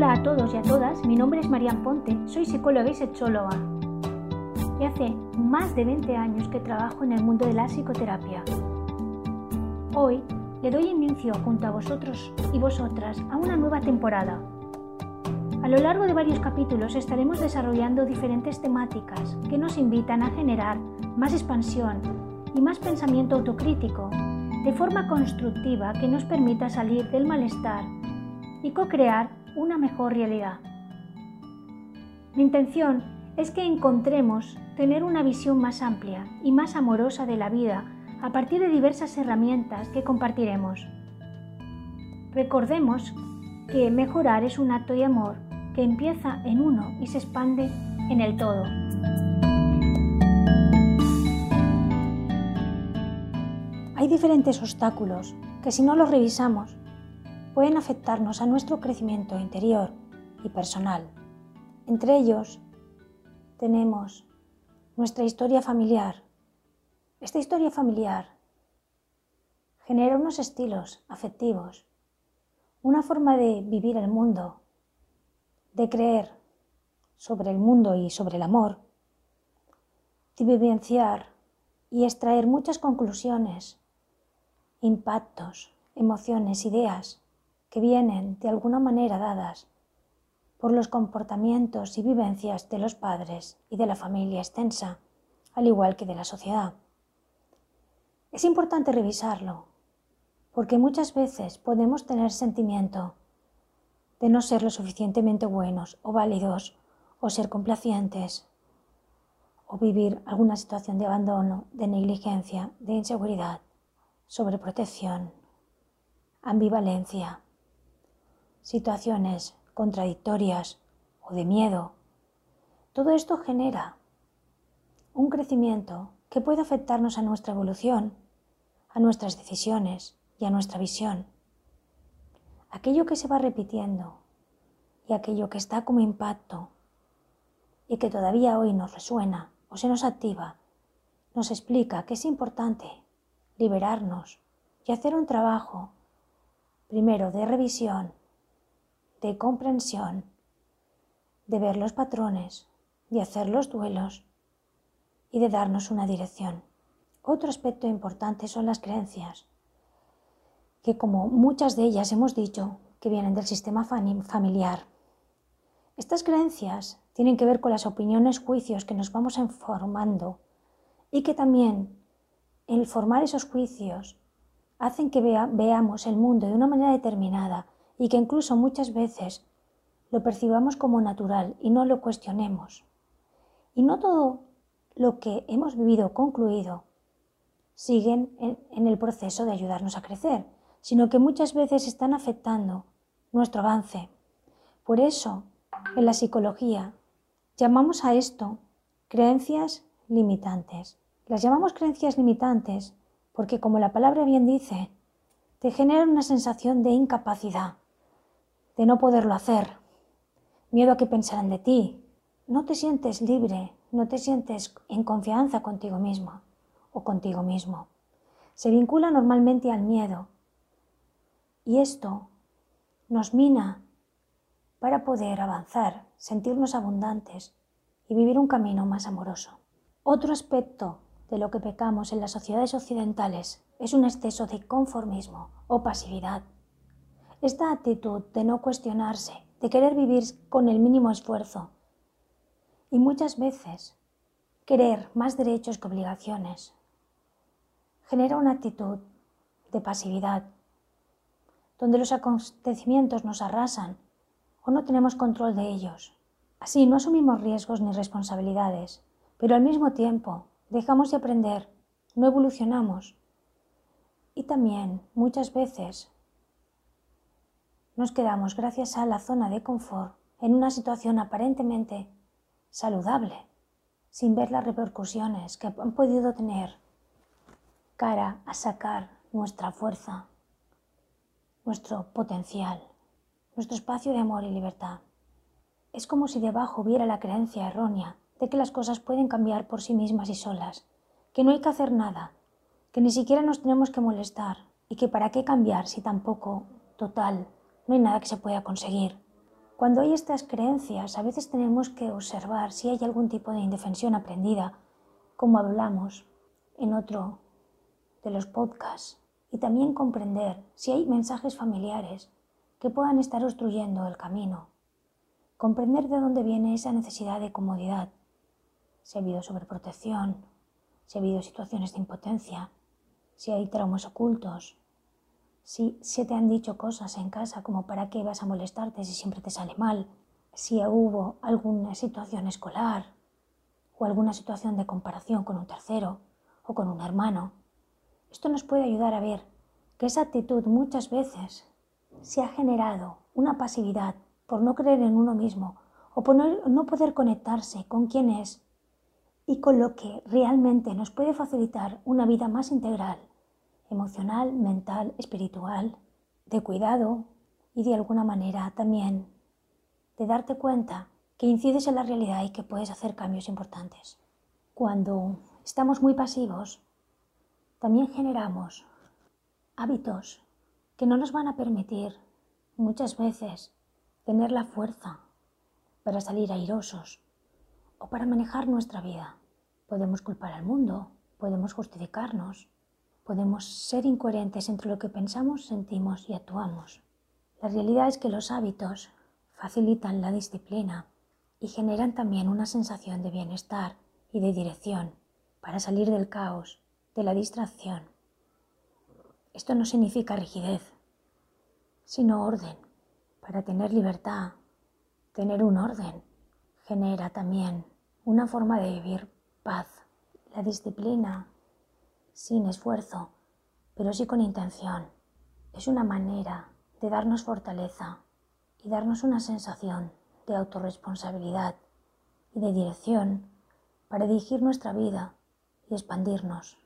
Hola a todos y a todas, mi nombre es Marian Ponte, soy psicóloga y sexóloga. Y hace más de 20 años que trabajo en el mundo de la psicoterapia. Hoy le doy inicio junto a vosotros y vosotras a una nueva temporada. A lo largo de varios capítulos estaremos desarrollando diferentes temáticas que nos invitan a generar más expansión y más pensamiento autocrítico, de forma constructiva que nos permita salir del malestar y co-crear una mejor realidad. Mi intención es que encontremos tener una visión más amplia y más amorosa de la vida a partir de diversas herramientas que compartiremos. Recordemos que mejorar es un acto de amor que empieza en uno y se expande en el todo. Hay diferentes obstáculos que si no los revisamos pueden afectarnos a nuestro crecimiento interior y personal. Entre ellos tenemos nuestra historia familiar. Esta historia familiar genera unos estilos afectivos, una forma de vivir el mundo, de creer sobre el mundo y sobre el amor, de vivenciar y extraer muchas conclusiones, impactos, emociones, ideas que vienen de alguna manera dadas por los comportamientos y vivencias de los padres y de la familia extensa, al igual que de la sociedad. Es importante revisarlo, porque muchas veces podemos tener sentimiento de no ser lo suficientemente buenos o válidos, o ser complacientes, o vivir alguna situación de abandono, de negligencia, de inseguridad, sobreprotección, ambivalencia situaciones contradictorias o de miedo. Todo esto genera un crecimiento que puede afectarnos a nuestra evolución, a nuestras decisiones y a nuestra visión. Aquello que se va repitiendo y aquello que está como impacto y que todavía hoy nos resuena o se nos activa, nos explica que es importante liberarnos y hacer un trabajo, primero de revisión de comprensión, de ver los patrones, de hacer los duelos y de darnos una dirección. Otro aspecto importante son las creencias, que como muchas de ellas hemos dicho, que vienen del sistema familiar. Estas creencias tienen que ver con las opiniones, juicios que nos vamos informando y que también el formar esos juicios hacen que veamos el mundo de una manera determinada y que incluso muchas veces lo percibamos como natural y no lo cuestionemos. Y no todo lo que hemos vivido concluido siguen en, el proceso de ayudarnos a crecer, sino que muchas veces están afectando nuestro avance. Por eso, en la psicología, llamamos a esto creencias limitantes. Las llamamos creencias limitantes porque, como la palabra bien dice, te generan una sensación de incapacidad, de no poderlo hacer, miedo a que pensarán de ti, no te sientes libre, no te sientes en confianza contigo misma o contigo mismo. Se vincula normalmente al miedo y esto nos mina para poder avanzar, sentirnos abundantes y vivir un camino más amoroso. Otro aspecto de lo que pecamos en las sociedades occidentales es un exceso de conformismo o pasividad esta actitud de no cuestionarse, de querer vivir con el mínimo esfuerzo y muchas veces querer más derechos que obligaciones, genera una actitud de pasividad, donde los acontecimientos nos arrasan o no tenemos control de ellos. Así no asumimos riesgos ni responsabilidades, pero al mismo tiempo dejamos de aprender, no evolucionamos. Y también muchas veces nos quedamos gracias a la zona de confort en una situación aparentemente saludable, sin ver las repercusiones que han podido tener cara a sacar nuestra fuerza, nuestro potencial, nuestro espacio de amor y libertad. Es como si debajo hubiera la creencia errónea de que las cosas pueden cambiar por sí mismas y solas, que no hay que hacer nada, que ni siquiera nos tenemos que molestar y que para qué cambiar si tampoco, total, no hay nada que se pueda conseguir. Cuando hay estas creencias, a veces tenemos que observar si hay algún tipo de indefensión aprendida, como hablamos en otro de los podcasts, y también comprender si hay mensajes familiares que puedan estar obstruyendo el camino. Comprender de dónde viene esa necesidad de comodidad, si ha habido sobreprotección, si ha habido situaciones de impotencia, si hay traumas ocultos, si se te han dicho cosas en casa como para qué vas a molestarte si siempre te sale mal, si hubo alguna situación escolar o alguna situación de comparación con un tercero o con un hermano. Esto nos puede ayudar a ver que esa actitud muchas veces se ha generado una pasividad por no creer en uno mismo o por no, poder conectarse con quien es y con lo que realmente nos puede facilitar una vida más integral emocional, mental, espiritual, de cuidado y de alguna manera también de darte cuenta que incides en la realidad y que puedes hacer cambios importantes. Cuando estamos muy pasivos, también generamos hábitos que no nos van a permitir muchas veces tener la fuerza para salir airosos o para manejar nuestra vida. Podemos culpar al mundo, podemos justificarnos, Podemos ser incoherentes entre lo que pensamos, sentimos y actuamos. La realidad es que los hábitos facilitan la disciplina y generan también una sensación de bienestar y de dirección para salir del caos, de la distracción. Esto no significa rigidez, sino orden. Para tener libertad, tener un orden genera también una forma de vivir paz. La disciplina sin esfuerzo, pero sí con intención. Es una manera de darnos fortaleza y darnos una sensación de autorresponsabilidad y de dirección para dirigir nuestra vida y expandirnos,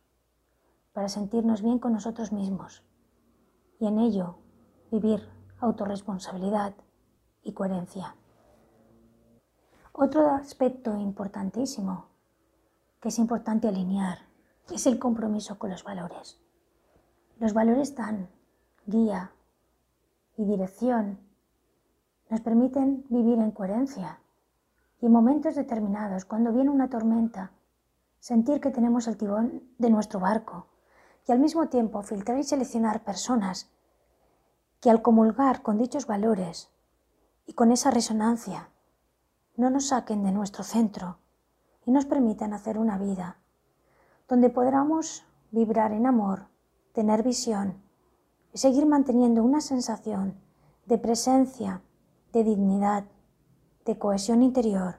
para sentirnos bien con nosotros mismos y en ello vivir autorresponsabilidad y coherencia. Otro aspecto importantísimo que es importante alinear es el compromiso con los valores. Los valores dan guía y dirección, nos permiten vivir en coherencia y en momentos determinados, cuando viene una tormenta, sentir que tenemos el timón de nuestro barco y al mismo tiempo filtrar y seleccionar personas que al comulgar con dichos valores y con esa resonancia no nos saquen de nuestro centro y nos permitan hacer una vida donde podamos vibrar en amor, tener visión y seguir manteniendo una sensación de presencia, de dignidad, de cohesión interior,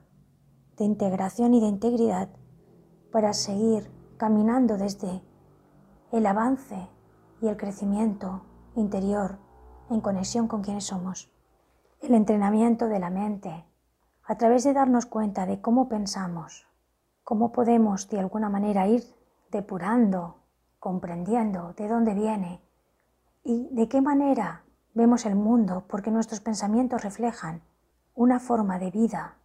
de integración y de integridad para seguir caminando desde el avance y el crecimiento interior en conexión con quienes somos. El entrenamiento de la mente a través de darnos cuenta de cómo pensamos, cómo podemos de alguna manera ir depurando, comprendiendo de dónde viene y de qué manera vemos el mundo, porque nuestros pensamientos reflejan una forma de vida.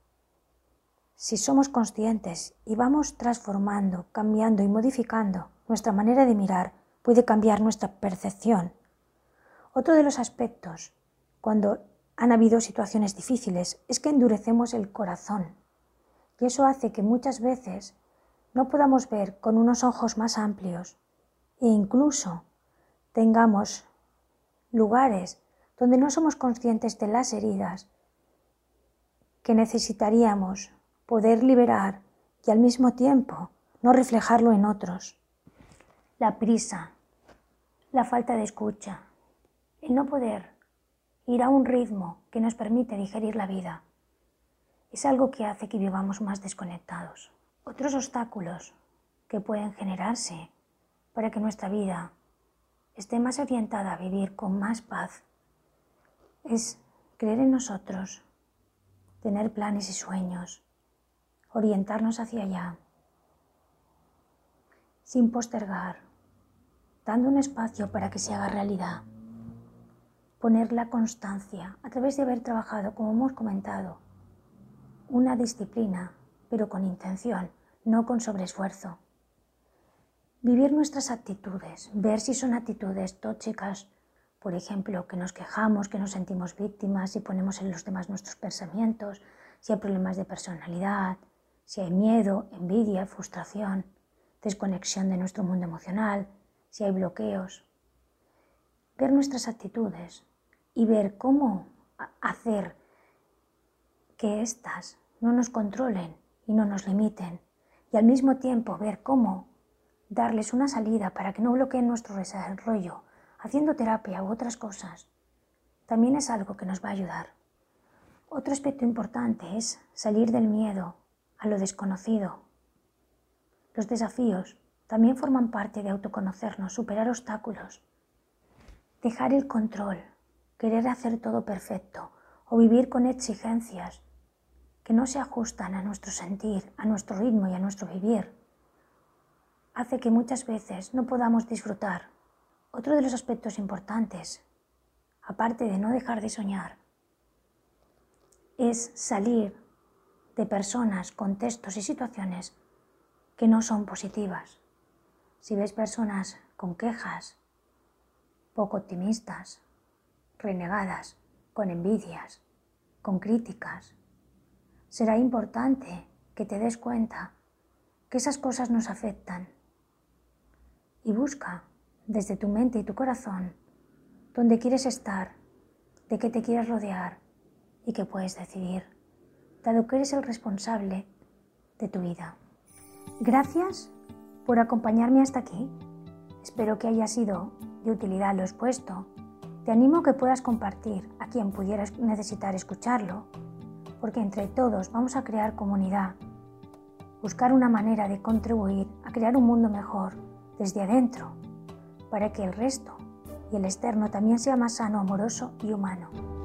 Si somos conscientes y vamos transformando, cambiando y modificando nuestra manera de mirar, puede cambiar nuestra percepción. Otro de los aspectos, cuando han habido situaciones difíciles, es que endurecemos el corazón. Y eso hace que muchas veces no podamos ver con unos ojos más amplios e incluso tengamos lugares donde no somos conscientes de las heridas que necesitaríamos poder liberar y al mismo tiempo no reflejarlo en otros. La prisa, la falta de escucha, el no poder ir a un ritmo que nos permite digerir la vida, es algo que hace que vivamos más desconectados. Otros obstáculos que pueden generarse para que nuestra vida esté más orientada a vivir con más paz es creer en nosotros, tener planes y sueños, orientarnos hacia allá, sin postergar, dando un espacio para que se haga realidad, poner la constancia a través de haber trabajado, como hemos comentado, una disciplina pero con intención, no con sobreesfuerzo. Vivir nuestras actitudes, ver si son actitudes tóxicas Por ejemplo, que nos quejamos, que nos sentimos víctimas y ponemos en los demás nuestros pensamientos, si hay problemas de personalidad, si hay miedo, envidia, frustración, desconexión de nuestro mundo emocional, si hay bloqueos. Ver nuestras actitudes y ver cómo hacer que éstas no nos controlen y no nos limiten y al mismo tiempo ver cómo darles una salida para que no bloqueen nuestro desarrollo haciendo terapia u otras cosas, también es algo que nos va a ayudar. Otro aspecto importante es salir del miedo a lo desconocido. Los desafíos también forman parte de autoconocernos, superar obstáculos, dejar el control, querer hacer todo perfecto o vivir con exigencias que no se ajustan a nuestro sentir, a nuestro ritmo y a nuestro vivir, hace que muchas veces no podamos disfrutar. Otro de los aspectos importantes, aparte de no dejar de soñar, es salir de personas, contextos y situaciones que no son positivas. Si ves personas con quejas, poco optimistas, renegadas, con envidias, con críticas, será importante que te des cuenta que esas cosas nos afectan y busca desde tu mente y tu corazón dónde quieres estar, de qué te quieres rodear y qué puedes decidir, dado que eres el responsable de tu vida. Gracias por acompañarme hasta aquí. Espero que haya sido de utilidad lo expuesto. Te animo a que puedas compartir a quien pudiera necesitar escucharlo, porque entre todos vamos a crear comunidad, buscar una manera de contribuir a crear un mundo mejor desde adentro, para que el resto y el externo también sea más sano, amoroso y humano.